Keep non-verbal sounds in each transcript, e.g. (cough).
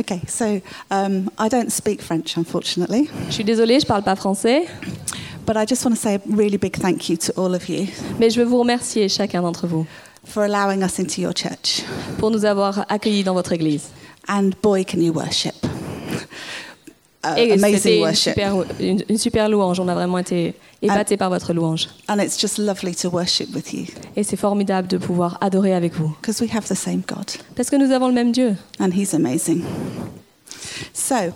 Okay, so um, I don't speak French, unfortunately, Je suis désolée, je parle pas français, but I just want to say a really big thank you to all of you mais je veux vous remercier chacun d'entre vous for allowing us into your church. pour nous avoir accueillis dans votre église. And boy, can you worship! Uh, Et c'était amazing une worship. super, une, une super louange. On a vraiment été épatés par votre louange. And it's just lovely to worship with you Et c'est formidable de pouvoir adorer avec vous. because we have the same God Parce que nous avons le même Dieu. and He's amazing. So,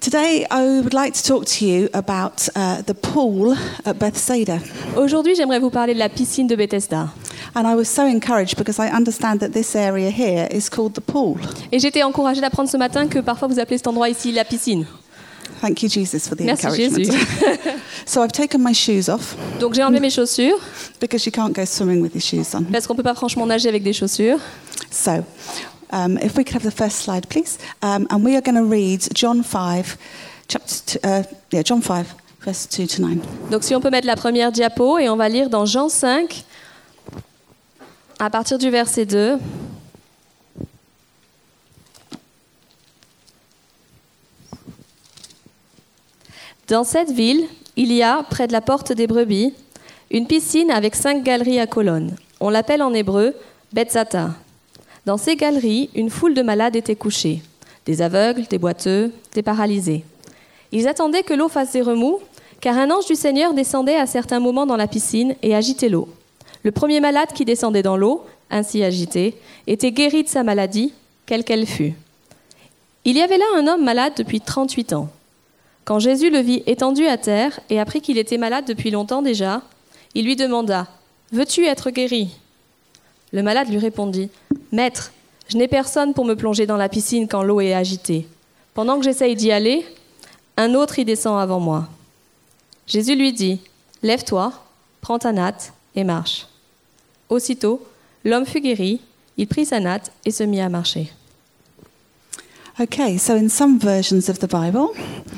today I would like to talk to you about uh, the pool at Bethsaida. Aujourd'hui, j'aimerais vous parler de la piscine de Bethesda. And I was so encouraged because I understand that this area here is called the pool. Et j'étais encouragée d'apprendre ce matin que parfois vous appelez cet endroit ici la piscine. Thank you, Jesus, for the Merci encouragement. Jésus. (laughs) so I've taken my shoes off Donc j'ai enlevé mes chaussures because you can't go swimming with your shoes on. parce qu'on peut pas franchement nager avec des chaussures. So, um, if we could have the first slide, please. Um, and we are going to read John 5, chapter two, uh, yeah, John 5, verse 2 to 9. Donc si on peut mettre la première diapo et on va lire dans Jean 5 à partir du verset 2. Dans cette ville, il y a, près de la porte des brebis, une piscine avec cinq galeries à colonnes. On l'appelle en hébreu Betzata. Dans ces galeries, une foule de malades était couchée. Des aveugles, des boiteux, des paralysés. Ils attendaient que l'eau fasse des remous, car un ange du Seigneur descendait à certains moments dans la piscine et agitait l'eau. Le premier malade qui descendait dans l'eau, ainsi agité, était guéri de sa maladie, quelle qu'elle fût. Il y avait là un homme malade depuis 38 ans. Quand Jésus le vit étendu à terre et apprit qu'il était malade depuis longtemps déjà, il lui demanda Veux-tu être guéri? Le malade lui répondit Maître, je n'ai personne pour me plonger dans la piscine quand l'eau est agitée. Pendant que j'essaye d'y aller, un autre y descend avant moi. Jésus lui dit Lève-toi, prends ta natte et marche. Aussitôt, l'homme fut guéri, il prit sa natte et se mit à marcher. Okay, so in some versions of the Bible,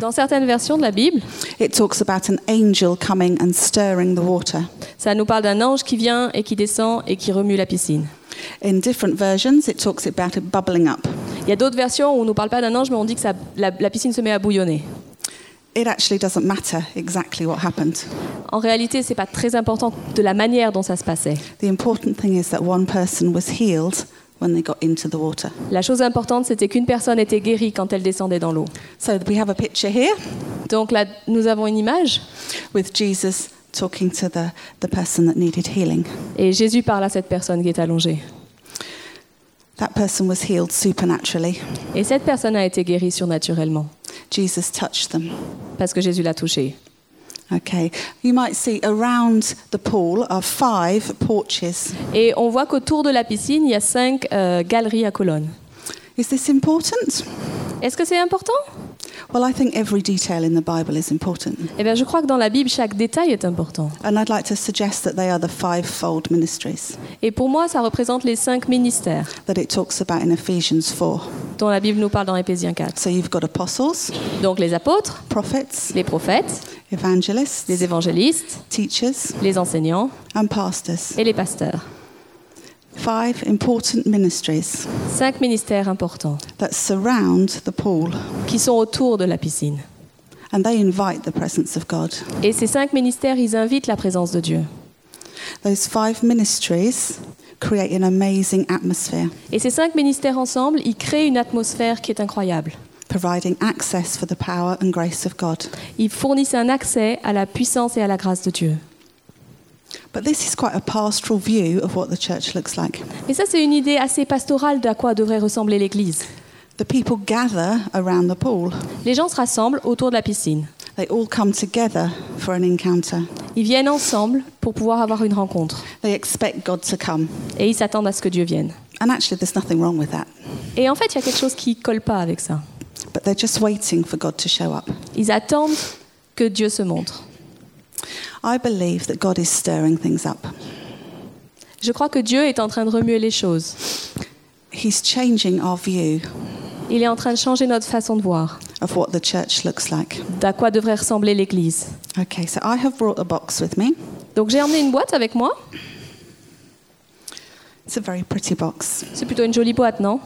Dans certaines versions de la Bible, it talks about an angel coming and stirring the water. ça nous parle d'un ange qui vient et qui descend et qui remue la piscine. In different versions, it talks about it bubbling up. Il y a d'autres versions où on ne nous parle pas d'un ange, mais on dit que ça- la, la piscine se met à bouillonner. It actually doesn't matter exactly what happened. En réalité, ce n'est pas très important de la manière dont ça se passait. The important thing is that one person was healed when they got into the water. La chose importante, c'était qu'une personne était guérie quand elle descendait dans l'eau. So we have a picture here Donc là, nous avons une image with Jesus talking to the, the person that needed healing. et Jésus parle à cette personne qui est allongée. That person was healed supernaturally. Et cette personne a été guérie surnaturellement Jesus touched them. parce que Jésus l'a touchée. Et on voit qu'autour de la piscine, il y a cinq euh, galeries à colonnes. Is this important? Est-ce que c'est important? Well, I think every detail in the Bible is important. Eh bien, je crois que dans la Bible, chaque détail est important. And I'd like to suggest that they are the fivefold ministries Et pour moi, ça représente les cinq ministères that it talks about in Ephesians 4. dont la Bible nous parle dans Éphésiens 4. So you've got apostles, Donc les apôtres, prophets, les prophètes, evangelists, les évangélistes, teachers, les enseignants and pastors. et les pasteurs. Five important ministries Cinq ministères importants that surround the pool qui sont autour de la piscine. and they invite the presence of God. Et ces cinq ministères, ils invitent la présence de Dieu. Those five ministries create an amazing atmosphere, Et ces cinq ministères ensemble, ils créent une atmosphère qui est incroyable. providing access for the power and grace of God. Ils fournissent un accès à la puissance et à la grâce de Dieu. But this is quite a pastoral view of what the church looks like. Et ça, c'est une idée assez pastorale d'à quoi devrait ressembler l'Église. The people gather around the pool. Les gens se rassemblent autour de la piscine. They all come together for an encounter. Ils viennent ensemble pour pouvoir avoir une rencontre. They expect God to come. Et ils s'attendent à ce que Dieu vienne. And actually, there's nothing wrong with that. Et en fait, il y a quelque chose qui ne colle pas avec ça. But they're just waiting for God to show up. Ils attendent que Dieu se montre. I believe that God is stirring things up. Je crois que Dieu est en train de remuer les choses. He's changing our view Il est en train de changer notre façon de voir, of what the church looks like. d'à quoi devrait ressembler l'Église. Okay, so I have brought a box with me. Donc j'ai emmené une boîte avec moi. It's a very pretty box. C'est plutôt une jolie boîte, non?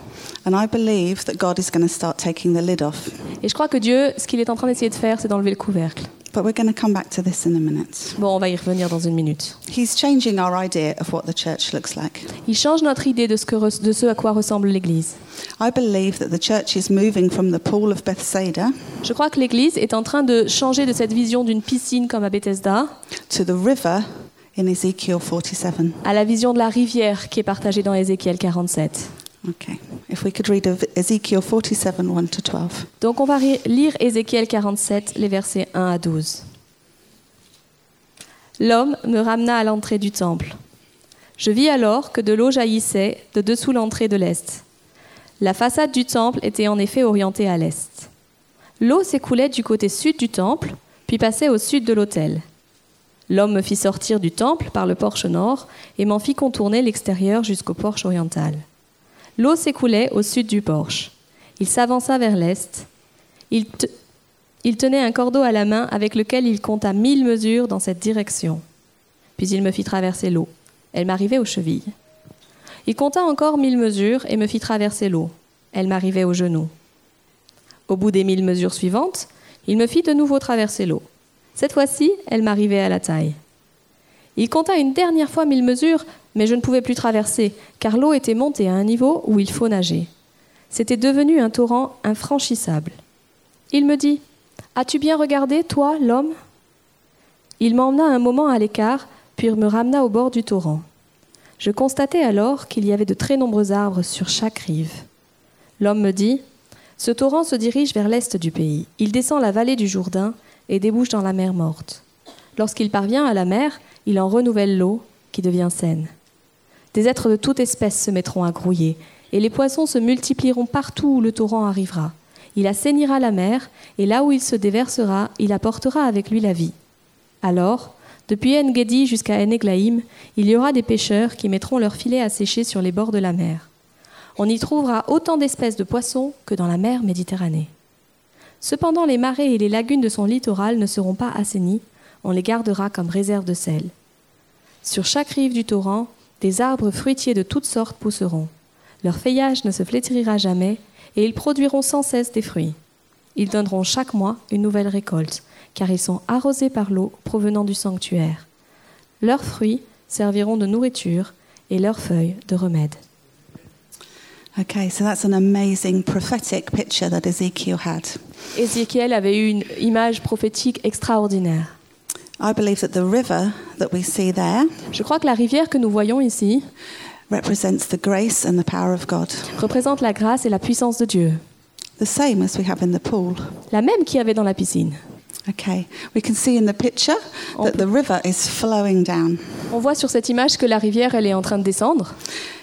And I believe that God is going to start taking the lid off. Et je crois que Dieu, ce qu'il est en train d'essayer de faire, c'est d'enlever le couvercle. But we're going to come back to this in a minute. Bon, on va y revenir dans une minute. He's changing our idea of what the church looks like. Il change notre idée de ce, que de ce à quoi ressemble l'Église. I believe that the church is moving from the pool of Bethsaida Je crois que l'Église est en train de changer de cette vision d'une piscine comme à Bethesda to the river in Ezekiel 47. à la vision de la rivière qui est partagée dans Ézéchiel 47. Okay. If we could read of Ezekiel 47 1 to 12. Donc on va lire Ézéchiel 47, les versets 1 à 12. L'homme me ramena à l'entrée du temple. Je vis alors que de l'eau jaillissait de dessous l'entrée de l'est. La façade du temple était en effet orientée à l'est. L'eau s'écoulait du côté sud du temple, puis passait au sud de l'autel. L'homme me fit sortir du temple par le porche nord et m'en fit contourner l'extérieur jusqu'au porche oriental. L'eau s'écoulait au sud du porche. Il s'avança vers l'est. Il, il tenait un cordeau à la main avec lequel il compta mille mesures dans cette direction. Puis il me fit traverser l'eau. Elle m'arrivait aux chevilles. Il compta encore mille mesures et me fit traverser l'eau. Elle m'arrivait aux genoux. Au bout des mille mesures suivantes, il me fit de nouveau traverser l'eau. Cette fois-ci, elle m'arrivait à la taille. Il compta une dernière fois mille mesures, mais je ne pouvais plus traverser, car l'eau était montée à un niveau où il faut nager. C'était devenu un torrent infranchissable. Il me dit As-tu bien regardé, toi, l'homme? Il m'emmena un moment à l'écart, puis me ramena au bord du torrent. Je constatai alors qu'il y avait de très nombreux arbres sur chaque rive. L'homme me dit Ce torrent se dirige vers l'est du pays. Il descend la vallée du Jourdain et débouche dans la mer morte. Lorsqu'il parvient à la mer, il en renouvelle l'eau, qui devient saine. Des êtres de toute espèce se mettront à grouiller, et les poissons se multiplieront partout où le torrent arrivera. Il assainira la mer, et là où il se déversera, il apportera avec lui la vie. Alors, depuis En-Gedi jusqu'à En-Eglaïm, il y aura des pêcheurs qui mettront leurs filets à sécher sur les bords de la mer. On y trouvera autant d'espèces de poissons que dans la mer Méditerranée. Cependant, les marais et les lagunes de son littoral ne seront pas assainies, on les gardera comme réserve de sel. Sur chaque rive du torrent, des arbres fruitiers de toutes sortes pousseront. Leur feuillage ne se flétrira jamais, et ils produiront sans cesse des fruits. Ils donneront chaque mois une nouvelle récolte, car ils sont arrosés par l'eau provenant du sanctuaire. Leurs fruits serviront de nourriture et leurs feuilles de remède. Okay, so that's an amazing prophetic picture that Ezekiel had. Ézéchiel avait eu une image prophétique extraordinaire. I believe that the river that we see there Je crois que la rivière que nous voyons ici represents the grace and the power of God, représente la grâce et la puissance de Dieu, the same as we have in the pool. la même qu'il y avait dans la piscine. Okay, we can see in the picture that the river is flowing down. On voit sur cette image que la rivière, elle est en train de descendre.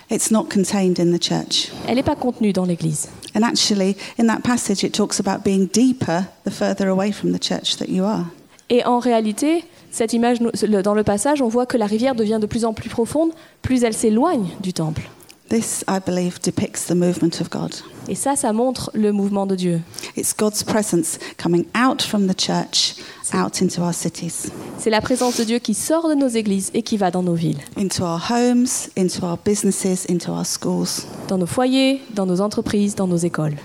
It's not contained in the church. Elle n'est pas contenue dans l'Église. And actually, in that passage, it talks about being deeper the further away from the church that you are. Et en réalité, cette image, dans le passage, on voit que la rivière devient de plus en plus profonde, plus elle s'éloigne du temple. This, I believe, depicts the movement of God. Et ça, ça montre le mouvement de Dieu. C'est la présence de Dieu qui sort de nos églises et qui va dans nos villes, into our homes, into our businesses, into our schools. dans nos foyers, dans nos entreprises, dans nos écoles.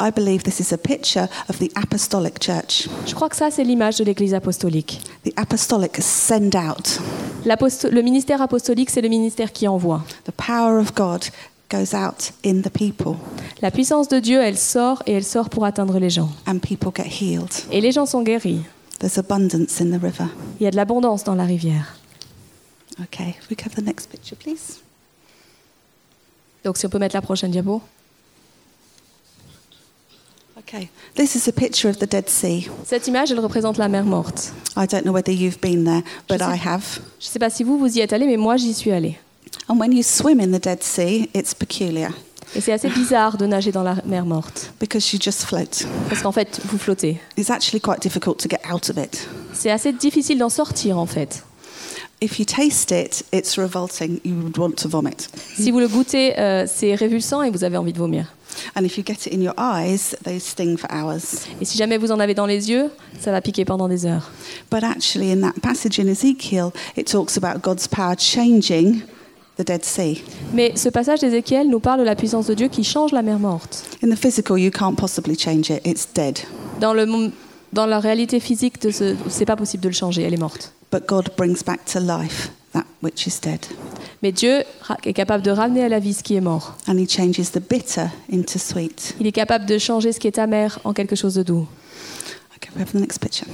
I believe this is a picture of the apostolic church. Je crois que ça, c'est l'image de l'Église apostolique. The apostolic send out. Le ministère apostolique, c'est le ministère qui envoie. The power of God goes out in the people, La puissance de Dieu, elle sort et elle sort pour atteindre les gens. and people get healed. Et les gens sont guéris. There's abundance in the river. Il y a de l'abondance dans la rivière. Okay, we have the next picture, please. Donc si on peut mettre la prochaine diapo. Okay, this is a picture of the Dead Sea. Cette image, elle représente la mer morte. I don't know whether you've been there, but Je sais- I have. Je ne sais pas si vous, vous y êtes allé, mais moi, j'y suis allée. And when you swim in the Dead Sea, it's peculiar Et c'est assez bizarre de nager dans la mer morte. because you just float. Parce qu'en fait, vous flottez. It's actually quite difficult to get out of it. C'est assez difficile d'en sortir, en fait. If you taste it, it's revolting. You would want to vomit. Si vous le goûtez, euh, c'est révulsant et vous avez envie de vomir. And if you get it in your eyes, they sting for hours. Et si jamais vous en avez dans les yeux, ça va piquer pendant des heures. But actually, in that passage in Ezekiel, it talks about God's power changing the Dead Sea. Mais ce passage d'Ézéchiel nous parle de la puissance de Dieu qui change la mer morte. In the physical, you can't possibly change it, it's dead. Dans, le, dans la réalité physique, de ce, c'est pas possible de le changer, elle est morte. But God brings back to life that which is dead. Mais Dieu est capable de ramener à la vie ce qui est mort. And He changes the bitter into sweet. Il est capable de changer ce qui est amer en quelque chose de doux. Okay, we have the next picture.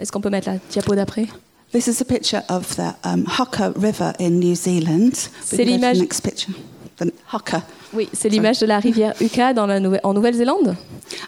Est-ce qu'on peut mettre la diapo d'après? This is a picture of the um, Hukka River in New Zealand. C'est l'image- next picture. The. Oui, c'est l'image de la rivière Uka dans la Nouvelle- en Nouvelle-Zélande.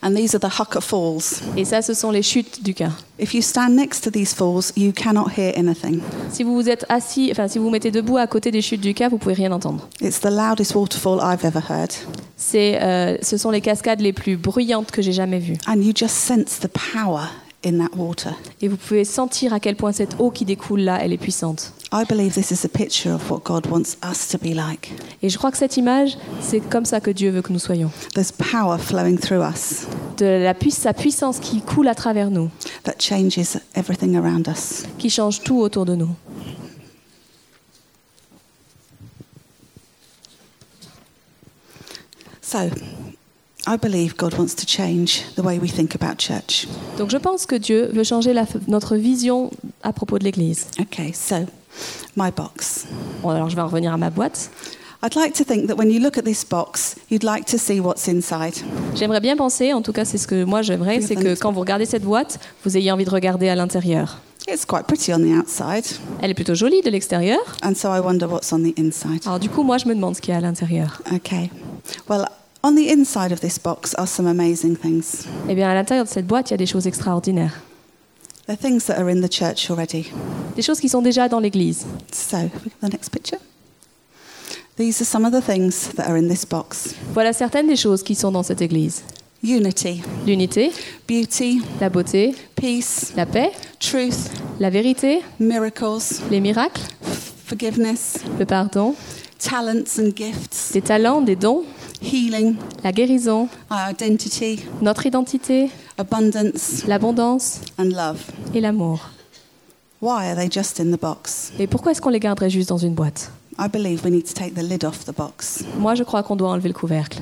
And these are the Hukka Falls. Et ça, ce sont les chutes d'Uka. If you stand next to these falls, you cannot hear anything. Si vous vous êtes assis, enfin si vous vous mettez debout à côté des chutes d'Uka, vous pouvez rien entendre. It's the loudest waterfall I've ever heard. C'est, euh, ce sont les cascades les plus bruyantes que j'ai jamais vues. And you just sense the power in that water. Et vous pouvez sentir à quel point cette eau qui découle là, elle est puissante. I believe this is a picture of what God wants us to be like. Et je crois que cette image, c'est comme ça que Dieu veut que nous soyons. There's power flowing through us De la puiss- sa puissance qui coule à travers nous, that changes everything around us. qui change tout autour de nous. So, I believe God wants to change the way we think about church. Donc je pense que Dieu veut changer la- notre vision à propos de l'Église. Okay, so my box. Bon, alors je vais en revenir à ma boîte. I'd like to think that when you look at this box, you'd like to see what's inside. J'aimerais bien penser, en tout cas c'est ce que moi j'aimerais, c'est que quand vous regardez cette boîte, vous ayez envie de regarder à l'intérieur. It's quite pretty on the outside, Elle est plutôt jolie de l'extérieur. and so I wonder what's on the inside. Alors du coup, moi je me demande ce qu'il y a à l'intérieur. Okay, well, on the inside of this box are some amazing things. Eh bien, à l'intérieur de cette boîte, il y a des choses extraordinaires. They're things that are in the church already. Des choses qui sont déjà dans l'Église. So, the next picture. These are some of the things that are in this box. Voilà certaines des choses qui sont dans cette Église. unity, L'unité, beauty, la beauté, peace, la paix, truth, la vérité, miracles, les miracles, forgiveness, le pardon, talents and gifts, des talents, des dons, healing, la guérison, our identity, notre identité, l'abondance and love. et l'amour. Why are they just in the box? Et pourquoi est-ce qu'on les garderait juste dans une boîte? I believe we need to take the lid off the box. Moi, je crois qu'on doit enlever le couvercle.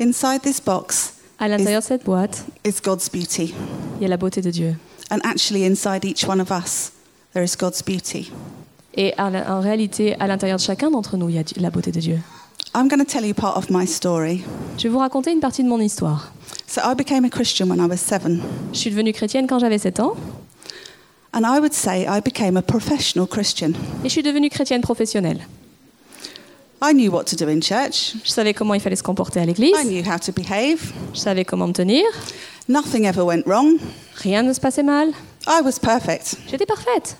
Inside this box À l'intérieur de cette boîte, is God's beauty. il y a la beauté de Dieu. And actually, inside each one of us, there is God's beauty. Et en réalité, à l'intérieur de chacun d'entre nous, il y a la beauté de Dieu. I'm going to tell you part of my story. Je vais vous raconter une partie de mon histoire. So, I became a Christian when I was seven. Je suis devenue chrétienne quand j'avais 7 ans And I would say I became a professional Christian. et je suis devenue chrétienne professionnelle. I knew what to do in church, Je savais comment il fallait se comporter à l'église, I knew how to behave. je savais comment me tenir, Nothing ever went wrong. rien ne se passait mal, I was perfect. j'étais parfaite.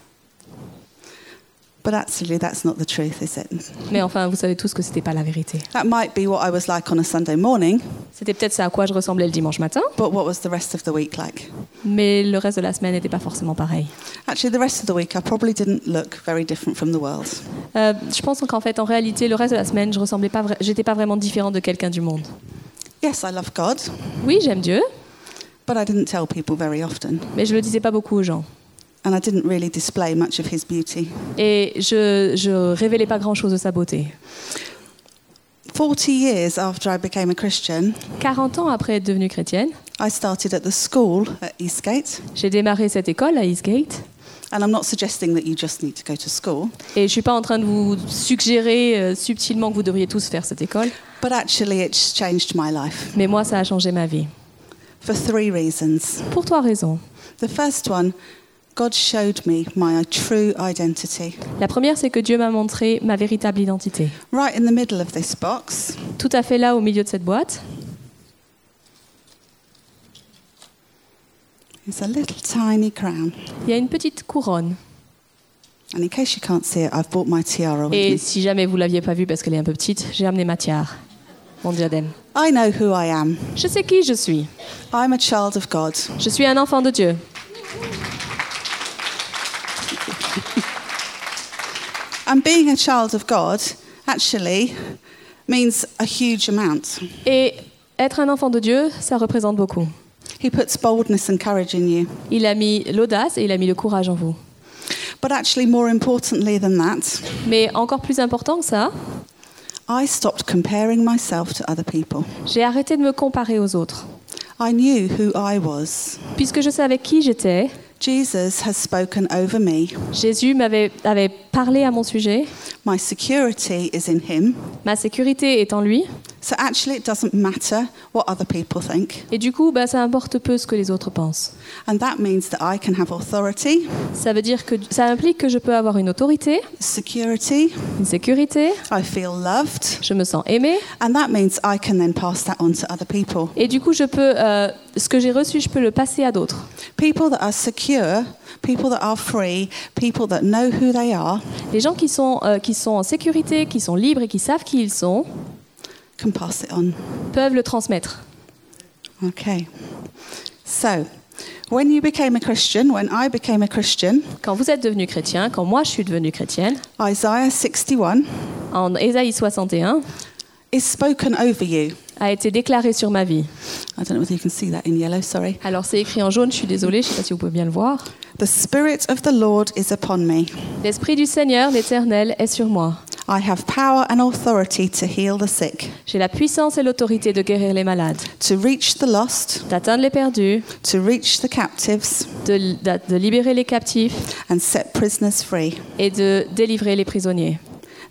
But actually, that's not the truth, is it? Mais enfin, vous savez tous que c'était pas la vérité. That might be what I was like on a Sunday morning, C'était peut-être ça à quoi je ressemblais le dimanche matin, but what was the rest of the week like? mais le reste de la semaine n'était pas forcément pareil. Actually, the rest of the week, I probably didn't look very different from the world. Euh, je pense qu'en fait, en réalité, le reste de la semaine, je ressemblais pas, vra- j'étais pas vraiment différente de quelqu'un du monde. Yes, I love God, Oui, j'aime Dieu, but I didn't tell people very often. mais je le disais pas beaucoup aux gens. And I didn't really display much of His beauty. Et je, je révélais pas grand-chose de sa beauté. 40 years after I became a Christian, 40 ans après être devenue chrétienne, I started at the school at Eastgate. j'ai démarré cette école à Eastgate. And I'm not suggesting that you just need to go to school, Et je suis pas en train de vous suggérer euh, subtilement que vous devriez tous faire cette école, but actually, it's changed my life mais moi, ça a changé ma vie. for three reasons. Pour trois raisons. The first one, God showed me my true identity. La première, c'est que Dieu m'a montré ma véritable identité. Right in the middle of this box, Tout à fait là, au milieu de cette boîte, is a little tiny crown. il y a une petite couronne. And in case you can't see it, I've brought my tiara with Et me. si jamais vous l'aviez pas vue parce qu'elle est un peu petite, j'ai amené ma tiare, mon diadème. I know who I am. Je sais qui je suis. I'm a child of God. Je suis un enfant de Dieu. And being a child of God actually means a huge amount. Et être un enfant de Dieu, ça représente beaucoup. He puts boldness and courage in you. Il a mis l'audace et il a mis le courage en vous. But actually, more importantly than that, Mais encore plus important que ça, I stopped comparing myself to other people. j'ai arrêté de me comparer aux autres. I knew who I was. Puisque je savais qui j'étais, Jesus has spoken over me. Jésus m'avait avait parlé à mon sujet, My security is in him. ma sécurité est en lui, So actually, it doesn't matter what other people think. et du coup, bah, ça importe peu ce que les autres pensent. And that means that I can have authority, Ça veut dire que ça implique que je peux avoir une autorité, security, une sécurité, I feel loved, je me sens aimée, and that means I can then pass that on to other people. et du coup, je peux, euh, ce que j'ai reçu, je peux le passer à d'autres. People that are secure, people that are free, people that know who they are, Les gens qui sont, euh, qui sont en sécurité, qui sont libres et qui savent qui ils sont, can pass it on. peuvent le transmettre. Okay. So, when you became a Christian, when I became a Christian, Quand vous êtes devenu chrétien, quand moi je suis devenue chrétienne, Isaiah 61 en Ésaïe 61 is spoken over you. A été déclaré sur ma vie. I don't know whether you can see that in yellow, sorry. Alors c'est écrit en jaune, je suis désolée, je ne sais pas si vous pouvez bien le voir. The Spirit of the Lord is upon me. L'Esprit du Seigneur, l'Éternel, est sur moi. I have power and authority to heal the sick, J'ai la puissance et l'autorité de guérir les malades, to reach the lost, d'atteindre les perdus, to reach the captives, de, de- de libérer les captifs and set prisoners free. et de délivrer les prisonniers.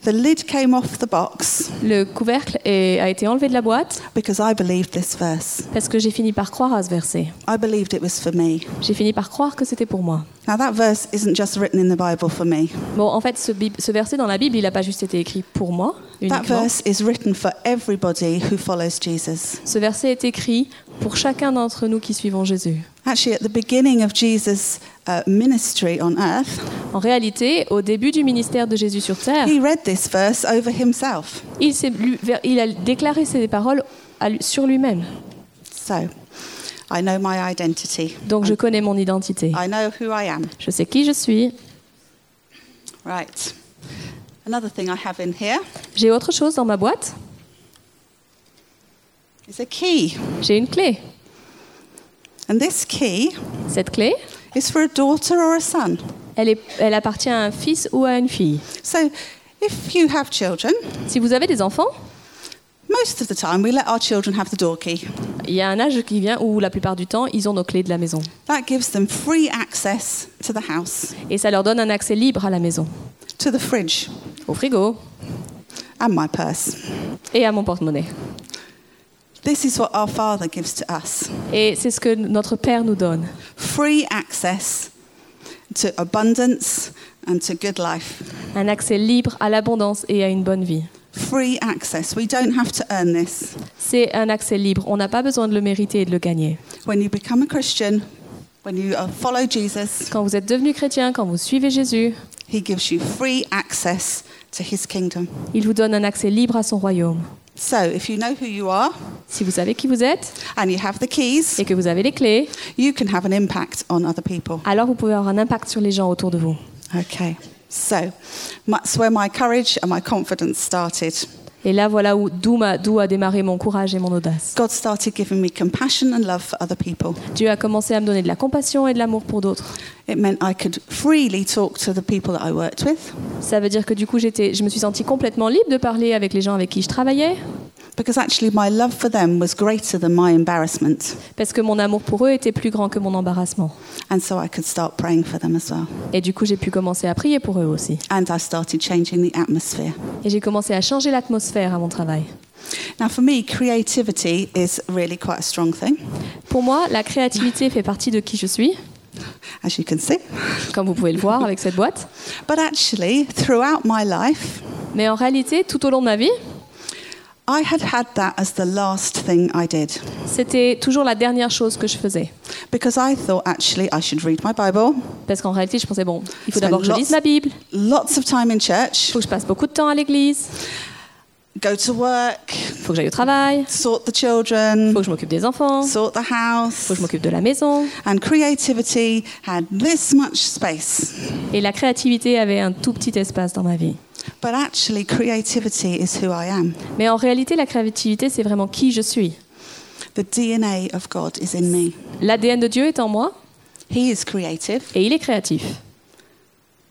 The lid came off the box Le couvercle est- a été enlevé de la boîte because I believed this verse. parce que j'ai fini par croire à ce verset. I believed it was for me. J'ai fini par croire que c'était pour moi. Now, that verse isn't just written in the Bible for me, Bon, en fait, ce, verset dans la Bible, il n'a pas juste été écrit pour moi that verse is written for everybody who follows Jesus. Ce verset est écrit pour chacun d'entre nous qui suivons Jésus. Actually, at the beginning of Jesus' uh, ministry on earth, En réalité, au début du ministère de Jésus sur terre, he read this verse over himself. il, s'est lu- il a déclaré ces paroles à lui- sur lui-même. So, I know my identity. Donc je connais mon identité. I know who I am. Je sais qui je suis. Right. Another thing I have in here J'ai autre chose dans ma boîte. Is a key. J'ai une clé. And this key Cette clé, is for a daughter or a son. elle, est- elle appartient à un fils ou à une fille. So, if you have children, Si vous avez des enfants, most of the time we let our children have the door key. il y a un âge qui vient où la plupart du temps, ils ont nos clés de la maison. That gives them free access to the house, Et ça leur donne un accès libre à la maison, to the fridge, au frigo and my purse. et à mon porte-monnaie. This is what our Father gives to us Et c'est ce que notre Père nous donne. free access to abundance and to good life. Un accès libre à l'abondance et à une bonne vie. Free access. We don't have to earn this. C'est un accès libre. On n'a pas besoin de le mériter et de le gagner. When you become a Christian, when you follow Jesus, Quand vous êtes devenu chrétien, quand vous suivez Jésus, He gives you free access to His kingdom. il vous donne un accès libre à son royaume. So, if you know who you are Si vous savez qui vous êtes and you have the keys, et que vous avez les clés, you can have an impact on other people. alors vous pouvez avoir un impact sur les gens autour de vous. Okay. So, that's where my courage and my confidence started. Et là, voilà où- d'où a démarré mon courage et mon audace. God started giving me compassion and love for other people. Dieu a commencé à me donner de la compassion et de l'amour pour d'autres. It meant I could freely talk to the people that I worked with Ça veut dire que du coup, j'étais, je me suis sentie complètement libre de parler avec les gens avec qui je travaillais, because actually my love for them was greater than my embarrassment. parce que mon amour pour eux était plus grand que mon embarrassement. And so I could start praying for them as well. Et du coup, j'ai pu commencer à prier pour eux aussi. And I started changing the atmosphere. Et j'ai commencé à changer l'atmosphère à mon travail. Now, for me, creativity is really quite a strong thing, Pour moi, la créativité fait partie de qui je suis, as you can see. comme vous pouvez le voir avec cette boîte. But actually, throughout my life, Mais en réalité, tout au long de ma vie, I had had that as the last thing I did. c'était toujours la dernière chose que je faisais. Because I thought actually I should read my Bible, Parce qu'en réalité, je pensais, bon, il faut d'abord que je lots- lise ma Bible, lots of time in il church, faut que je passe beaucoup de temps à l'église, go to work, il faut que j'aille au travail, il sort the children, faut que je m'occupe des enfants, il sort the house. faut que je m'occupe de la maison. And creativity had this much space. Et la créativité avait un tout petit espace dans ma vie. But actually, creativity is who I am. Mais en réalité, la créativité, c'est vraiment qui je suis. The DNA of God is in me. L'ADN de Dieu est en moi He is creative. et il est créatif.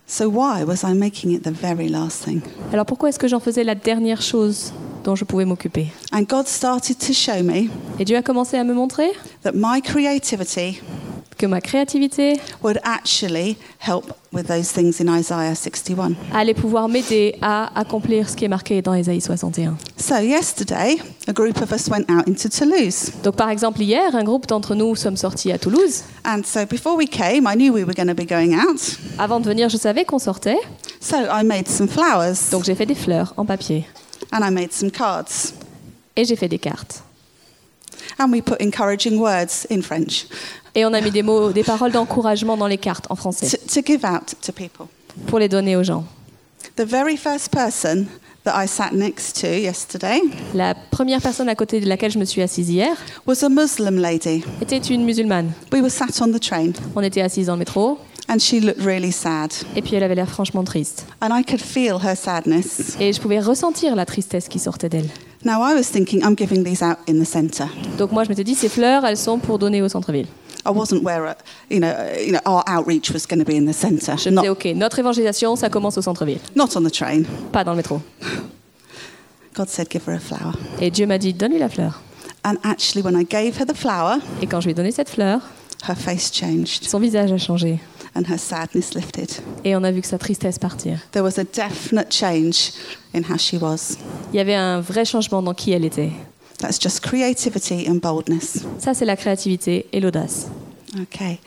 So why was I making it the very last thing? Alors pourquoi est-ce que j'en faisais la dernière chose dont je pouvais m'occuper? And God started to show me Et Dieu a commencé à me montrer that my creativity que ma créativité would actually help with those things in Isaiah 61. allait pouvoir m'aider à accomplir ce qui est marqué dans Ésaïe 61. So yesterday, a group of us went out into Toulouse. Donc par exemple hier, un groupe d'entre nous sommes sortis à Toulouse. And so before we came, I knew we were going to be going out. Avant de venir, je savais qu'on sortait, So I made some flowers donc j'ai fait des fleurs en papier and I made some cards. et j'ai fait des cartes. And we put encouraging words in French Et on a mis des mots, des paroles d'encouragement dans les cartes en français to, to give out to people. pour les donner aux gens. The very first person that I sat next to yesterday La première personne à côté de laquelle je me suis assise hier was a Muslim lady. était une musulmane. We were sat on the train On était assis dans le métro and she looked really sad. et puis elle avait l'air franchement triste. And I could feel her sadness. Et je pouvais ressentir la tristesse qui sortait d'elle. Now I was thinking, I'm giving these out in the centre. Donc moi je m'étais dit, ces fleurs, elles sont pour donner au centre-ville. I wasn't where, uh, you know, uh, you know, our outreach was going to be in the centre, Je me disais, not, ok, notre évangélisation, ça commence au centre-ville, not on the train. pas dans le métro. God said, give her a flower. Et Dieu m'a dit, donne-lui la fleur. And actually, when I gave her the flower, Et quand je lui ai donné cette fleur, her face changed son visage a changé. and her sadness lifted. Et on a vu que sa tristesse partir. There was a definite change in how she was. Il y avait un vrai changement dans qui elle était. That's just creativity and boldness. Ça, c'est la créativité et l'audace. Okay.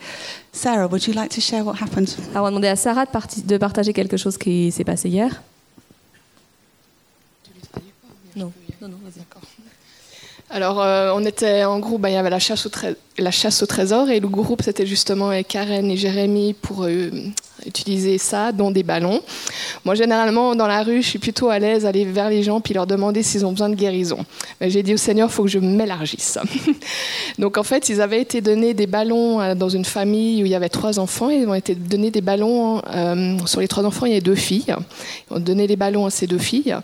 Sarah, would you like to share what happened? Alors, on va demander à Sarah de, parti- de partager quelque chose qui s'est passé hier. Non, non, non, vas-y. Alors, euh, on était en groupe, bah, il y avait la chasse, au trésor, et le groupe, c'était justement Karen et Jérémy pour euh, utiliser ça, dont des ballons. Moi, généralement, dans la rue, je suis plutôt à l'aise aller vers les gens puis leur demander s'ils ont besoin de guérison. J'ai dit au Seigneur, il faut que je m'élargisse. (laughs) Donc, en fait, ils avaient été donnés des ballons euh, dans une famille où il y avait trois enfants. Ils ont été donnés des ballons. euh, sur les trois enfants, il y avait deux filles. Ils ont donné les ballons à ces deux filles.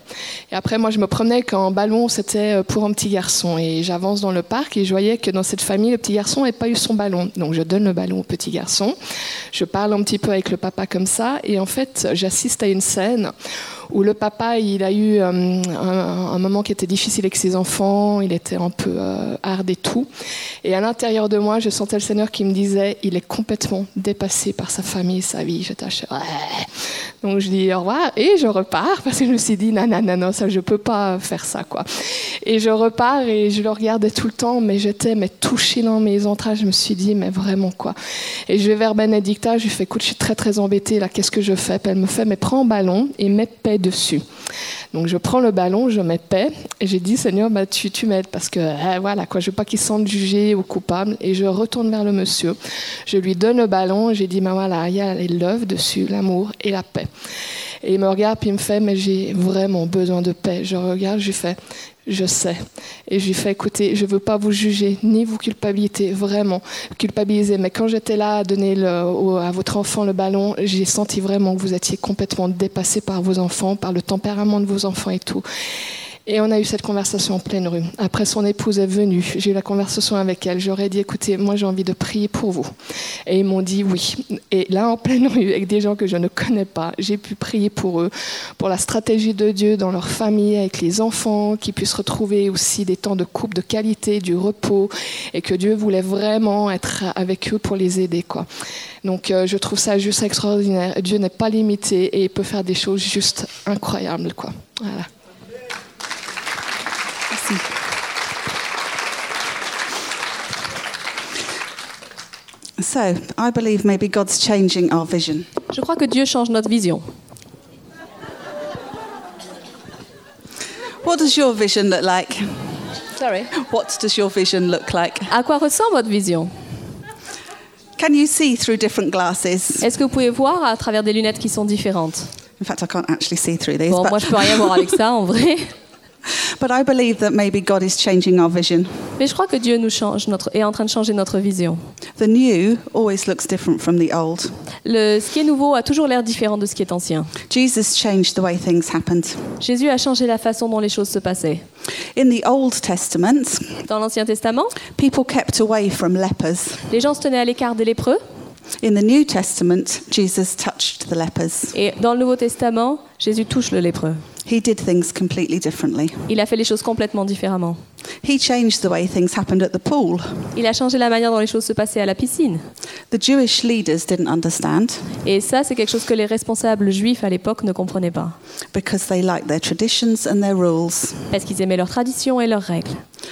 Et après, moi, je me promenais qu'en ballon, c'était pour un petit garçon. Et j'avance dans le parc et je voyais que dans cette famille, le petit garçon n'avait pas eu son ballon. Donc, je donne le ballon au petit garçon. Je parle un petit peu avec le papa comme ça. Et en fait, j'assiste à une scène où le papa, il a eu euh, un, moment qui était difficile avec ses enfants. Il était un peu euh, hard et tout. Et à l'intérieur de moi, je sentais le Seigneur qui me disait, il est complètement dépassé par sa famille, sa vie. J'étais ouais. Donc je dis au revoir et je repars parce que je me suis dit non non non non ça je peux pas faire ça quoi. Et je repars et je le regardais tout le temps mais j'étais mais touchée dans mes entrailles. Je me suis dit mais vraiment quoi. Et je vais vers Benedicta, je lui fais écoute je suis très très embêtée là qu'est-ce que je fais? Elle me fait mais prends un ballon et mets dessus. Donc je prends le ballon, je mets paix et j'ai dit Seigneur bah tu m'aides parce que eh, voilà quoi je veux pas qu'il se sente jugé ou coupable et je retourne vers le monsieur. Je lui donne le ballon j'ai dit bah voilà il y a l'œuvre dessus l'amour et la paix. Et il me regarde puis il me fait mais j'ai vraiment besoin de paix. Je regarde, je lui fais je sais. Et je lui fais écoutez, je veux pas vous juger ni vous culpabiliser vraiment culpabiliser. Mais quand j'étais là à donner à votre enfant le ballon, j'ai senti vraiment que vous étiez complètement dépassé par vos enfants, par le tempérament de vos enfants et tout. Et on a eu cette conversation en pleine rue. Après, son épouse est venue. J'ai eu la conversation avec elle. J'aurais dit, écoutez, moi j'ai envie de prier pour vous. Et ils m'ont dit oui. Et là, en pleine rue, avec des gens que je ne connais pas, j'ai pu prier pour eux, pour la stratégie de Dieu dans leur famille, avec les enfants, qu'ils puissent retrouver aussi des temps de couple de qualité, du repos, et que Dieu voulait vraiment être avec eux pour les aider. Quoi. Donc euh, je trouve ça juste extraordinaire. Dieu n'est pas limité et il peut faire des choses juste incroyables. Quoi. Voilà. Merci. So, I believe maybe God's changing our vision. Je crois que Dieu change notre vision. What does your vision look like? Sorry. What does your vision look like? À quoi ressemble votre vision Can you see through different glasses? Est-ce que vous pouvez voir à travers des lunettes qui sont différentes In fact, I can't actually see through these. Bon, but moi je peux rien voir avec ça en vrai. (laughs) But I believe that maybe God is changing our vision. Mais je crois que Dieu nous change notre, est en train de changer notre vision. The new always looks different from the old. Le, ce qui est nouveau a toujours l'air différent de ce qui est ancien. Jesus changed the way things happened. Jésus a changé la façon dont les choses se passaient. In the Old Testament, Dans l'Ancien Testament, people kept away from lepers. les gens se tenaient à l'écart des lépreux. In the New Testament, Jesus touched the lepers. Et dans le Nouveau Testament, Jésus touche le lépreux. He did things completely differently. Il a fait les choses complètement différemment. He changed the way things happened at the pool. Il a changé la manière dont les choses se passaient à la piscine. The Jewish leaders didn't understand Et ça, c'est quelque chose que les responsables juifs à l'époque ne comprenaient pas. because they liked their traditions and their rules. Parce qu'ils aimaient leurs traditions et leurs règles.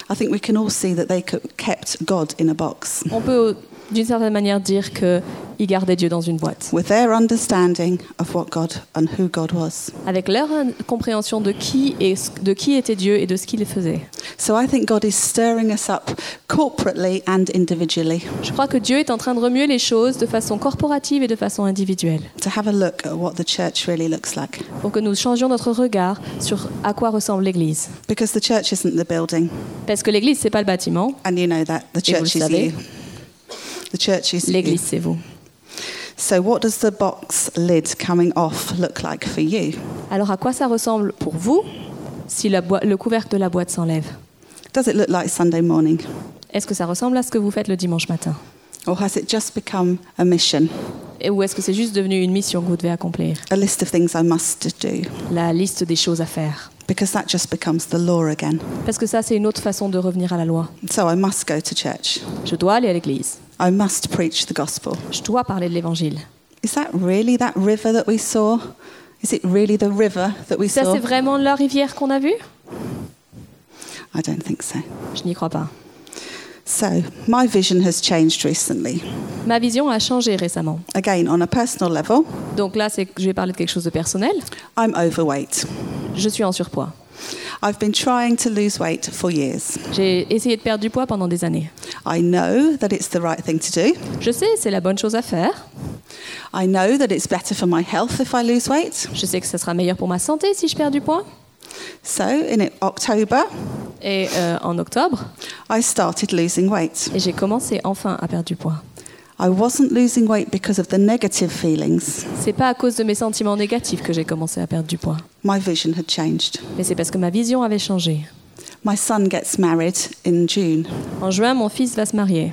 I think we can all see that they kept God in a box. On peut, d'une certaine manière, dire qu'ils gardaient Dieu dans une boîte. with their understanding of what God and who God was. Avec leur compréhension de qui, et, de qui était Dieu et de ce qu'il faisait. So I think God is stirring us up corporately and individually Je crois que Dieu est en train de remuer les choses de façon corporative et de façon individuelle. to have a look at what the church really looks like. Pour que nous changions notre regard sur à quoi ressemble l'Église. Because the church isn't the building, Parce que l'Église, c'est pas le bâtiment. and you know that. The Et vous le is savez. you. The church is you. L'Église, c'est vous. So what does the box lid coming off look like for you? Alors à quoi ça ressemble pour vous si la boi- le couvercle de la boîte s'enlève? Does it look like Sunday morning? Est-ce que ça ressemble à ce que vous faites le dimanche matin? Or has it just become a mission, Et Ou est-ce que c'est juste devenu une mission que vous devez accomplir? A list of things I must do? La liste des choses à faire Because that just becomes the law again. Parce que ça, c'est une autre façon de revenir à la loi. So I must go to church. Je dois aller à l'église. I must preach the gospel. Je dois parler de l'évangile. Is that really that river that we saw? Is it really the river that we Ça, saw? c'est vraiment la rivière qu'on a vue? I don't think so. Je n'y crois pas. So, my vision has changed recently. Ma vision a changé récemment. Again, on a personal level, Donc là, c'est je vais parler de quelque chose de personnel. I'm overweight. Je suis en surpoids. I've been trying to lose weight for years. J'ai essayé de perdre du poids pendant des années. I know that it's the right thing to do. Je sais, c'est la bonne chose à faire. I know that it's better for my health if I lose weight. Je sais que ça sera meilleur pour ma santé si je perds du poids. So, in October, Et euh, en octobre, I started losing weight. et j'ai commencé enfin à perdre du poids. I wasn't losing weight because of the negative feelings. C'est pas à cause de mes sentiments négatifs que j'ai commencé à perdre du poids, My vision had changed. mais c'est parce que ma vision avait changé. My son gets married in June, En juin, mon fils va se marier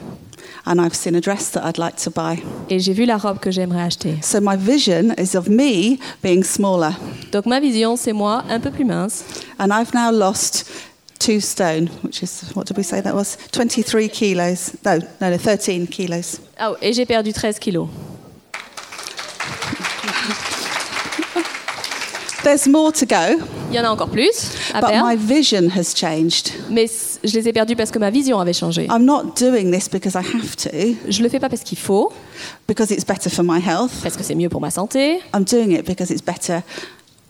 and I've seen a dress that I'd like to buy. et j'ai vu la robe que j'aimerais acheter. So, my vision is of me being smaller, Donc ma vision, c'est moi un peu plus mince. and I've now lost two stone, which is what did we say that was? 23 kilos. No, no, no 13 kilos. Ah, et j'ai perdu 13 kilos. There's more to go, Il y en a encore plus à but perdre, my vision has changed. mais c- je les ai perdus parce que ma vision avait changé. I'm not doing this because I have to, Je le fais pas parce qu'il faut, because it's better for my health. parce que c'est mieux pour ma santé. I'm doing it because it's better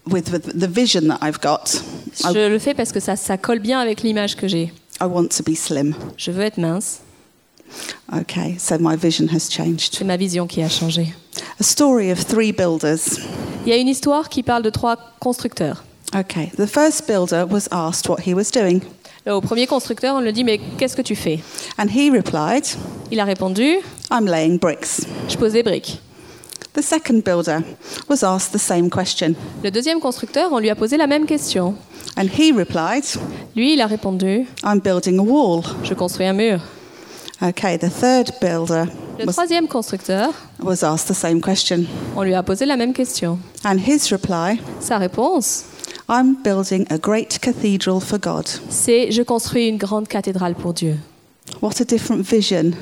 with, with the vision that I've got. I, Je le fais parce que ça, ça colle bien avec l'image que j'ai. I want to be slim. Je veux être mince. Okay, so my vision has changed. C'est ma vision qui a changé. A story of three builders. Il y a une histoire qui parle de trois constructeurs. Okay, the first builder was asked what he was doing, Au premier constructeur, on lui dit Mais qu'est-ce que tu fais? And he replied, Il a répondu I'm laying bricks. Je pose des briques. The second builder was asked the same question, Le deuxième constructeur, on lui a posé la même question. and he replied, Lui, il a répondu I'm building a wall. Je construis un mur. Okay, the third builder Le was, troisième constructeur, was asked the same question, on lui a posé la même question. and his reply, Sa réponse, I'm building a great cathedral for God. c'est Je construis une grande cathédrale pour Dieu. What a different vision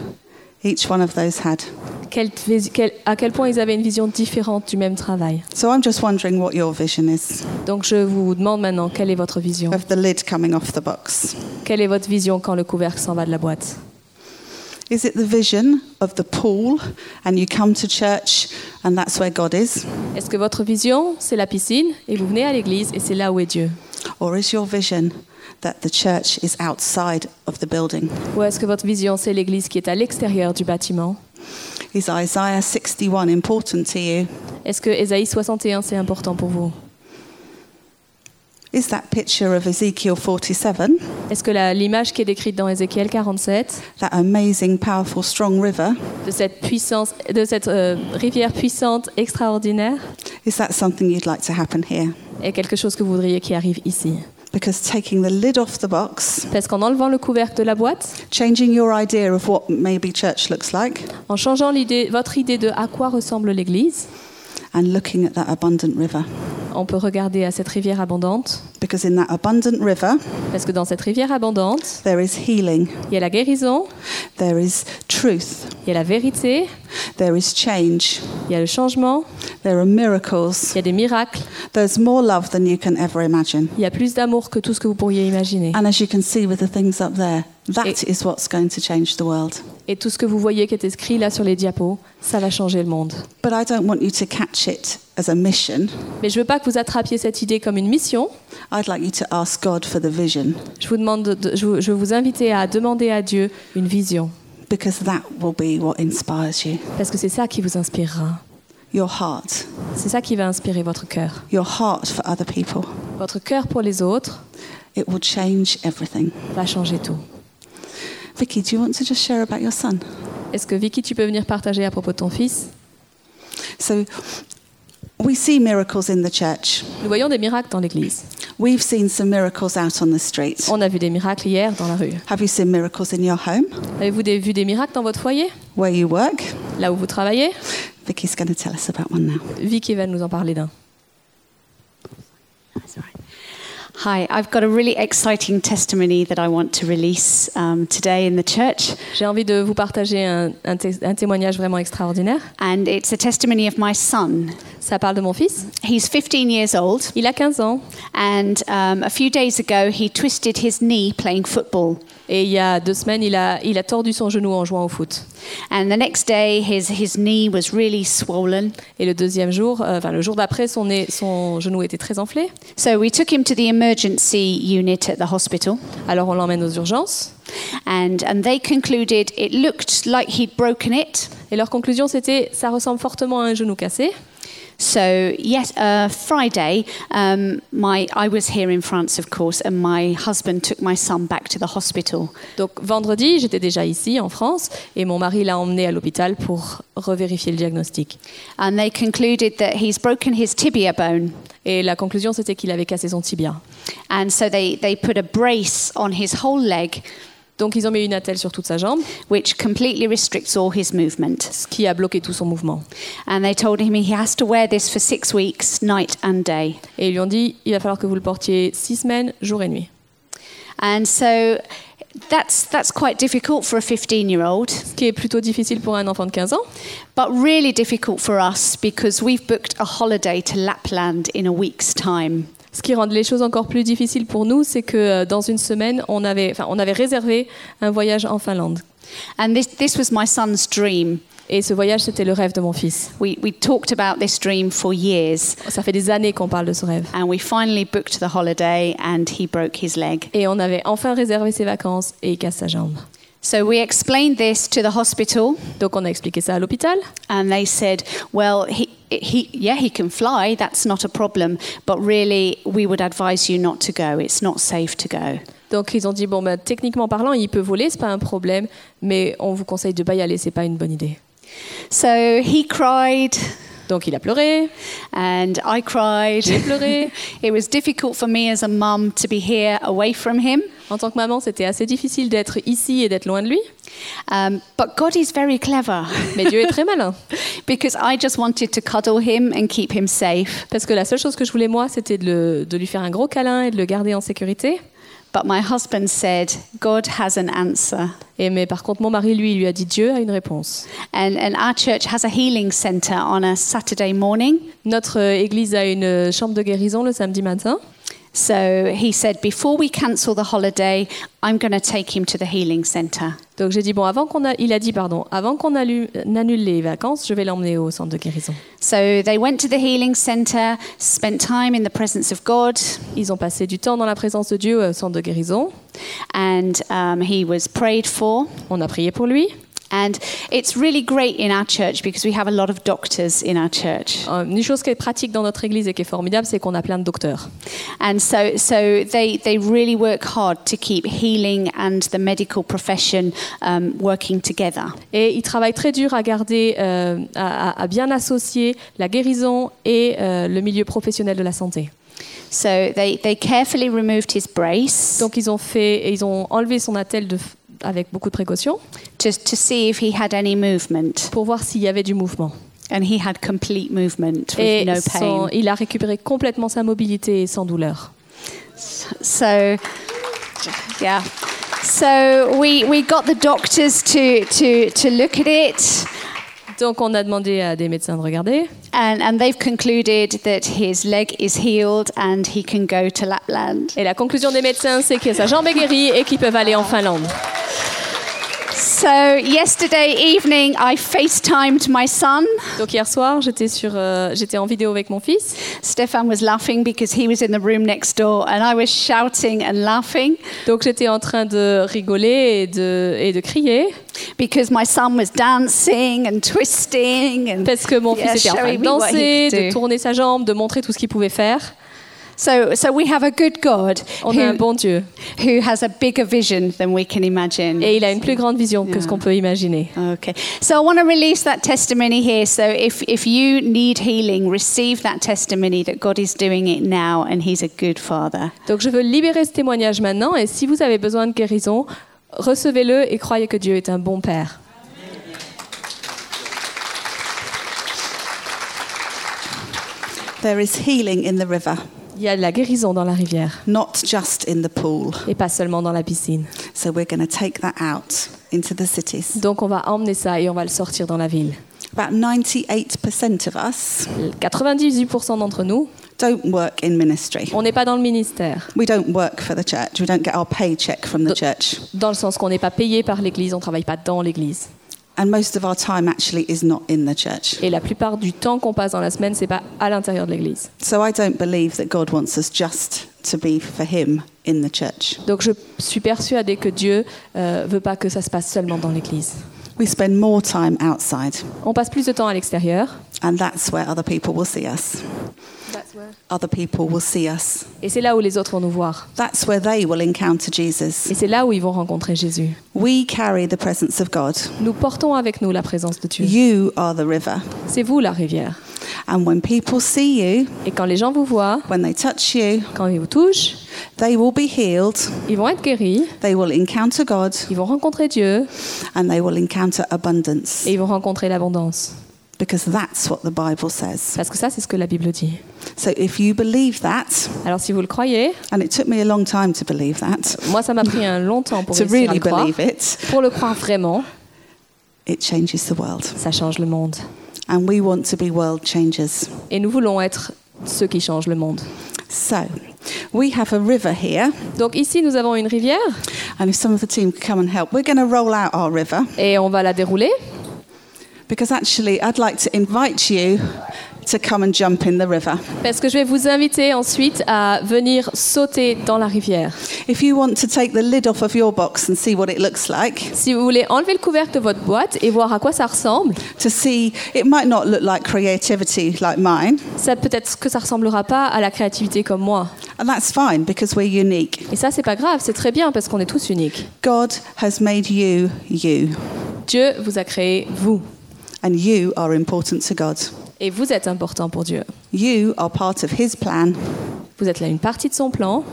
each one of those had. Quel- quel- à quel point ils avaient une vision différente du même travail. So I'm just wondering what your vision is Donc je vous demande maintenant, quelle est votre vision? Of the lid coming off the box. Quelle est votre vision quand le couvercle s'en va de la boîte? Is it the vision of the pool and you come to church and that's where God is? Est-ce que votre vision, c'est la piscine et vous venez à l'église et c'est là où est Dieu? Or is your vision that the church is outside of the building? Ou est-ce que votre vision, c'est l'église qui est à l'extérieur du bâtiment? Is Isaiah 61 important to you? Est-ce que Ésaïe 61, c'est important pour vous? Is that picture of Ezekiel 47, Est-ce que l'image qui est décrite dans Ézéchiel 47, that amazing, powerful, strong river, de cette puissance, de cette euh, rivière puissante, extraordinaire, is that something you'd like to happen here? est quelque chose que vous voudriez qui arrive ici? Because taking the lid off the box, Parce qu'en enlevant le couvercle de la boîte, changing your idea of what maybe church looks like, en changeant l'idée, votre idée de à quoi ressemble l'Église, and looking at that abundant river. on peut regarder à cette rivière abondante. Because in that abundant river, Parce que dans cette rivière abondante, there is healing, il y a la guérison, there is truth, il y a la vérité, there is change, il y a le changement, there are miracles, il y a des miracles, there's more love than you can ever imagine. il y a plus d'amour que tout ce que vous pourriez imaginer. And as you can see with the things up there, that It- is what's going to change the world. Et tout ce que vous voyez qui est écrit là sur les diapos, ça va changer le monde. But I don't want you to catch it as a mission. Mais je ne veux pas que vous attrapiez cette idée comme une mission. I'd like you to ask God for the vision Je vous demande, de- de- je, veux vous inviter à demander à Dieu une vision, because that will be what inspires you. parce que c'est ça qui vous inspirera. Your heart, C'est ça qui va inspirer votre cœur. your heart for other people. Votre cœur pour les autres It will change everything. va changer tout. Vicky, do you want to just share about your son? Est-ce que Vicky, tu peux venir partager à propos de ton fils? So, we see miracles in the church. Nous voyons des miracles dans l'Église. We've seen some miracles out on the street. On a vu des miracles hier dans la rue. Have you seen miracles in your home, Avez-vous des- vu des miracles dans votre foyer? Where you work? Là où vous travaillez? Vicky's going to tell us about one now. Vicky va nous en parler d'un. Hi, I've got a really exciting testimony that I want to release um, today in the church. J'ai envie de vous partager un, un un témoignage vraiment extraordinaire. And it's a testimony of my son. Ça parle de mon fils. He's 15 years old, Il a 15 ans. and um, a few days ago, he twisted his knee playing football. Et il y a deux semaines, il a, il a tordu son genou en jouant au foot. And the next day, his, his knee was really swollen. Et le deuxième jour, euh, enfin le jour d'après, son, nez- son genou était très enflé. So we took him to the emergency unit at the hospital, Alors on l'emmène aux urgences. and, and they concluded it looked like he'd broken it. Et leur conclusion, c'était ça ressemble fortement à un genou cassé. So yes, uh, Friday, um, my I was here in France, of course, and my husband took my son back to the hospital. Donc vendredi, j'étais déjà ici en France et mon mari l'a emmené à l'hôpital pour revérifier le diagnostic. And they concluded that he's broken his tibia bone. Et la conclusion, c'était qu'il avait cassé son tibia. And so they, they put a brace on his whole leg, Donc ils ont mis une attelle sur toute sa jambe, which completely restricts all his movement. ce qui a bloqué tout son mouvement. And they told him he has to wear this for six weeks, night and day. Et ils lui ont dit, il va falloir que vous le portiez six semaines, jour et nuit. And so that's, that's quite difficult for a 15 year old, Ce qui est plutôt difficile pour un enfant de 15 ans, but really difficult for us because we've booked a holiday to Lapland in a week's time. Ce qui rend les choses encore plus difficiles pour nous, c'est que euh, dans une semaine, on avait, enfin, on avait réservé un voyage en Finlande. And this, this was my son's dream. Et ce voyage, c'était le rêve de mon fils. We, we talked about this dream for years, Ça fait des années qu'on parle de ce rêve. and we finally booked the holiday, and he broke his leg. Et on avait enfin réservé ses vacances et il casse sa jambe. So we explained this to the hospital, Donc on a expliqué ça à l'hôpital. and they said, Well, he, he, yeah, he can fly, that's not a problem, but really, we would advise you not to go. It's not safe to go. Donc ils ont dit bon, bah, techniquement parlant, il peut voler, c'est pas un problème, mais on vous conseille de pas y aller, c'est pas une bonne idée. So he cried, Donc il a pleuré, and I cried. j'ai pleuré. (laughs) it was difficult for me as a mum to be here away from him. En tant que maman, c'était assez difficile d'être ici et d'être loin de lui, Um, but God is very clever mais Dieu est très malin. (laughs) because I just wanted to cuddle him and keep him safe. Parce que la seule chose que je voulais moi, c'était de, lui faire un gros câlin et de le garder en sécurité. But my husband said, God has an answer. Et mais par contre, mon mari, lui, lui a dit Dieu a une réponse. And, and our church has a healing center on a Saturday morning. Notre euh, église a une euh, chambre de guérison le samedi matin. So he said, before we cancel the holiday, I'm going to take him to the healing center. Donc j'ai dit bon, avant qu'on a, il a dit pardon, avant qu'on n'annule les vacances, je vais l'emmener au centre de guérison. So they went to the healing center, spent time in the presence of God, Ils ont passé du temps dans la présence de Dieu au centre de guérison. and um, he was prayed for. On a prié pour lui. And it's really great in our church because we have a lot of doctors in our church. Euh, Une chose qui est pratique dans notre église et qui est formidable, c'est qu'on a plein de docteurs. And so, so they, they really work hard to keep healing and the medical profession um, working together. Et ils travaillent très dur à garder, euh, à, à- bien associer la guérison et euh, le milieu professionnel de la santé. So they, they carefully removed his brace Donc ils ont fait, ils ont enlevé son attelle de, avec beaucoup de précaution to, to see if he had any movement. pour voir s'il y avait du mouvement. And he had complete movement with Et no son- pain. il a récupéré complètement sa mobilité sans douleur. So, yeah. So we, we got the doctors to, to, to look at it, Donc on a demandé à des médecins de regarder. and, and they've concluded that his leg is healed and he can go to Lapland. Et la conclusion des médecins, c'est que sa jambe est guérie et qu'ils peuvent aller en Finlande. So yesterday evening, I FaceTimed my son. Donc hier soir, j'étais sur, euh, j'étais en vidéo avec mon fils. Stefan was laughing because he was in the room next door, and I was shouting and laughing Donc j'étais en train de rigoler et de, et de crier because my son was dancing and twisting and parce que mon Yeah, fils était en train de danser, de tourner sa jambe, de montrer tout ce qu'il pouvait faire. So, so we have a good God On a who, bon Dieu who has a bigger vision than we can imagine. et il a une plus grande vision que ce qu'on peut imaginer. Okay, so I want to release that testimony here. So if, if you need healing, receive that testimony that God is doing it now and He's a good Father. Donc je veux libérer ce témoignage maintenant et si vous avez besoin de guérison, recevez-le et croyez que Dieu est un bon Père. There is healing in the river, Il y a de la guérison dans la rivière not just in the pool. et pas seulement dans la piscine. So we're going to take that out into the cities. Donc on va emmener ça et on va le sortir dans la ville. About 98% of us 98% d'entre nous, don't work in ministry. on n'est pas dans le ministère, We don't work for the church. We don't get our paycheck from the church. dans le sens qu'on n'est pas payé par l'Église, on ne travaille pas dans l'Église. And most of our time actually is not in the church. Et la plupart du temps qu'on passe dans la semaine, c'est pas à l'intérieur de l'Église. So I don't believe that God wants us just to be for Him in the church. Donc je suis persuadée que Dieu euh, veut pas que ça se passe seulement dans l'Église. We spend more time outside, On passe plus de temps à l'extérieur. and that's where other people will see us. Other people will see us. Et c'est là où les autres vont nous voir. That's where they will encounter Jesus. Et c'est là où ils vont rencontrer Jésus. We carry the presence of God. Nous portons avec nous la présence de Dieu. You are the river. C'est vous la rivière. And when people see you, Et quand les gens vous voient, when they touch you, quand ils vous touchent, they will be healed. ils vont être guéris, They will encounter God ils vont rencontrer Dieu and they will encounter abundance. et ils vont rencontrer l'abondance. Because that's what the Bible says. Parce que ça, c'est ce que la Bible dit. So if you believe that, Alors si vous le croyez, and it took me a long time to believe that, euh, moi ça m'a pris un long temps pour to réussir à really le croire. believe it, Pour le croire vraiment, it changes the world. ça change le monde. And we want to be world changers. Et nous voulons être ceux qui changent le monde. So we have a river here, Donc ici, nous avons une rivière and if some of the team come and help, we're going to roll out our river et on va la dérouler. Because actually I'd like to invite you to come and jump in the river. Parce que je vais vous inviter ensuite à venir sauter dans la rivière. If you want to take the lid off of your box and see what it looks like, Si vous voulez enlever le couvercle de votre boîte et voir à quoi ça ressemble, to see it might not look like creativity like mine, ça peut-être que ça ressemblera pas à la créativité comme moi. and that's fine because we're unique. Et ça, c'est pas grave, c'est très bien parce qu'on est tous uniques. God has made you you, Dieu vous a créé vous and you are important to God. et vous êtes important pour Dieu. You are part of His plan. Vous êtes là une partie de son plan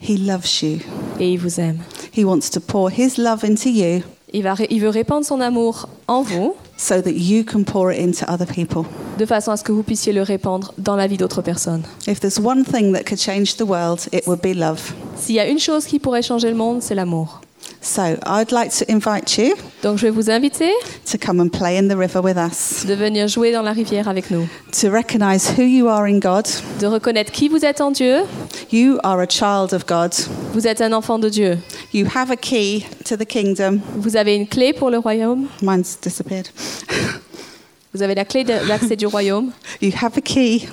He loves you. et il vous aime. He wants to pour His love into you Il, va, il veut répandre son amour en vous so that you can pour it into other people. de façon à ce que vous puissiez le répandre dans la vie d'autres personnes. If there's one thing that could change the world, it would be love. S'il y a une chose qui pourrait changer le monde, c'est l'amour. So I'd like to invite you Donc je vais vous inviter to come and play in the river with us, de venir jouer dans la rivière avec nous, to recognize who you are in God. de reconnaître qui vous êtes en Dieu. You are a child of God. Vous êtes un enfant de Dieu. You have a key to the kingdom. Vous avez une clé pour le royaume. Mine's disappeared. Vous avez la clé de l'accès du royaume. You have a key.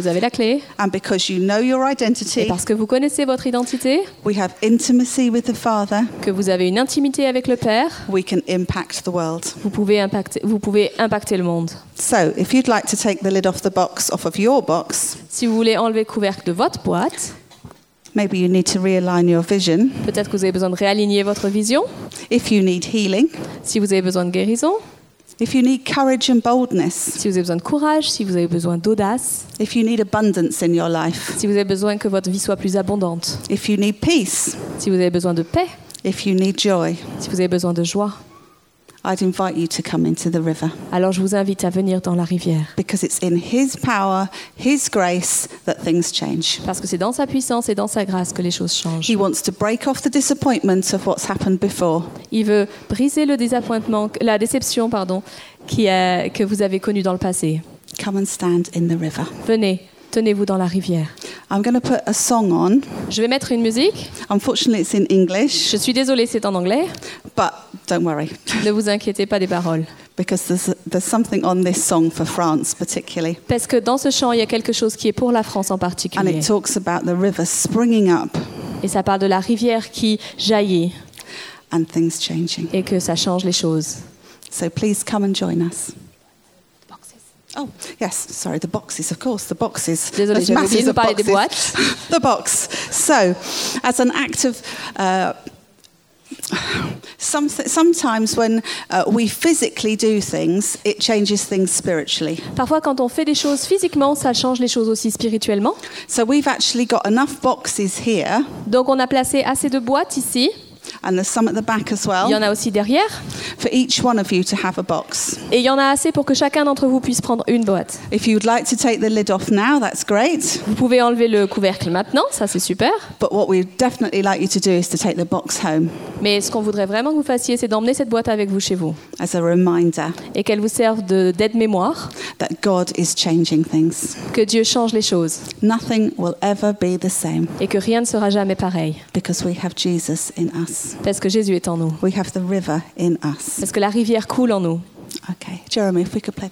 Vous avez la clé. and because you know your Et identity, parce que vous connaissez votre identité, we have intimacy with the Father, que vous avez une intimité avec le Père, we can impact the world. vous pouvez impacter, vous pouvez impacter le monde. So, if you'd like to take the lid off the box, off of your box, Si vous voulez enlever le couvercle de votre boîte, maybe you need to realign your vision. peut-être que vous avez besoin de réaligner votre vision. If you need healing, Si vous avez besoin de guérison, if you need courage and boldness, si vous avez besoin de courage, si vous avez besoin d'audace, if you need abundance in your life, si vous avez besoin que votre vie soit plus abondante, if you need peace, si vous avez besoin de paix, if you need joy, si vous avez besoin de joie, I'd invite you to come into the river alors je vous invite à venir dans la rivière. because it's in His power, His grace that things change. Parce que c'est dans sa puissance et dans sa grâce que les choses changent. He wants to break off the disappointment of what's happened before Il veut briser le désappointement, la déception, pardon, qui a- que vous avez connue dans le passé. Come and stand in the river. Venez, tenez-vous dans la rivière. I'm going to put a song on. Je vais mettre une musique. Unfortunately, it's in English, Je suis désolée, c'est en anglais. but don't worry (laughs) Ne vous inquiétez pas des paroles. because there's, there's something on this song for France, particularly. Parce que dans ce chant, il y a quelque chose qui est pour la France en And particulier. it talks about the river springing up Et ça parle de la rivière qui jaillit and things changing. et que ça change les choses. So please come and join us. Oh, yes, sorry, the boxes, of course, the boxes. Désolée, j'avais oublié de parler des boxes. (laughs) the box. So, as an act of. Uh, some, sometimes when uh, we physically do things, it changes things spiritually. Parfois, quand on fait des choses physiquement, ça change les choses aussi spirituellement. So we've actually got enough boxes here, Donc, on a placé assez de boîtes ici. And there's some at the back as Il y en well, a aussi derrière. for each one of you to have a box. Et il y en a assez pour que chacun d'entre vous puisse prendre une boîte. If you'd like to take the lid off now, that's great. Vous pouvez enlever le couvercle maintenant, ça c'est super. But what we'd definitely like you to do is to take the box home Mais ce qu'on voudrait vraiment que vous fassiez, c'est d'emmener cette boîte avec vous chez vous as a reminder et qu'elle vous serve de- d'aide-mémoire, that God is changing things. que Dieu change les choses Nothing will ever be the same et que rien ne sera jamais pareil because we have Jesus in us. parce que Jésus est en nous, We have the river in us. parce que la rivière coule en nous. Okay, Jeremy, if we could play.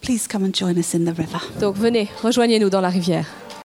Please come and join us in the river. Donc venez, rejoignez-nous dans la rivière.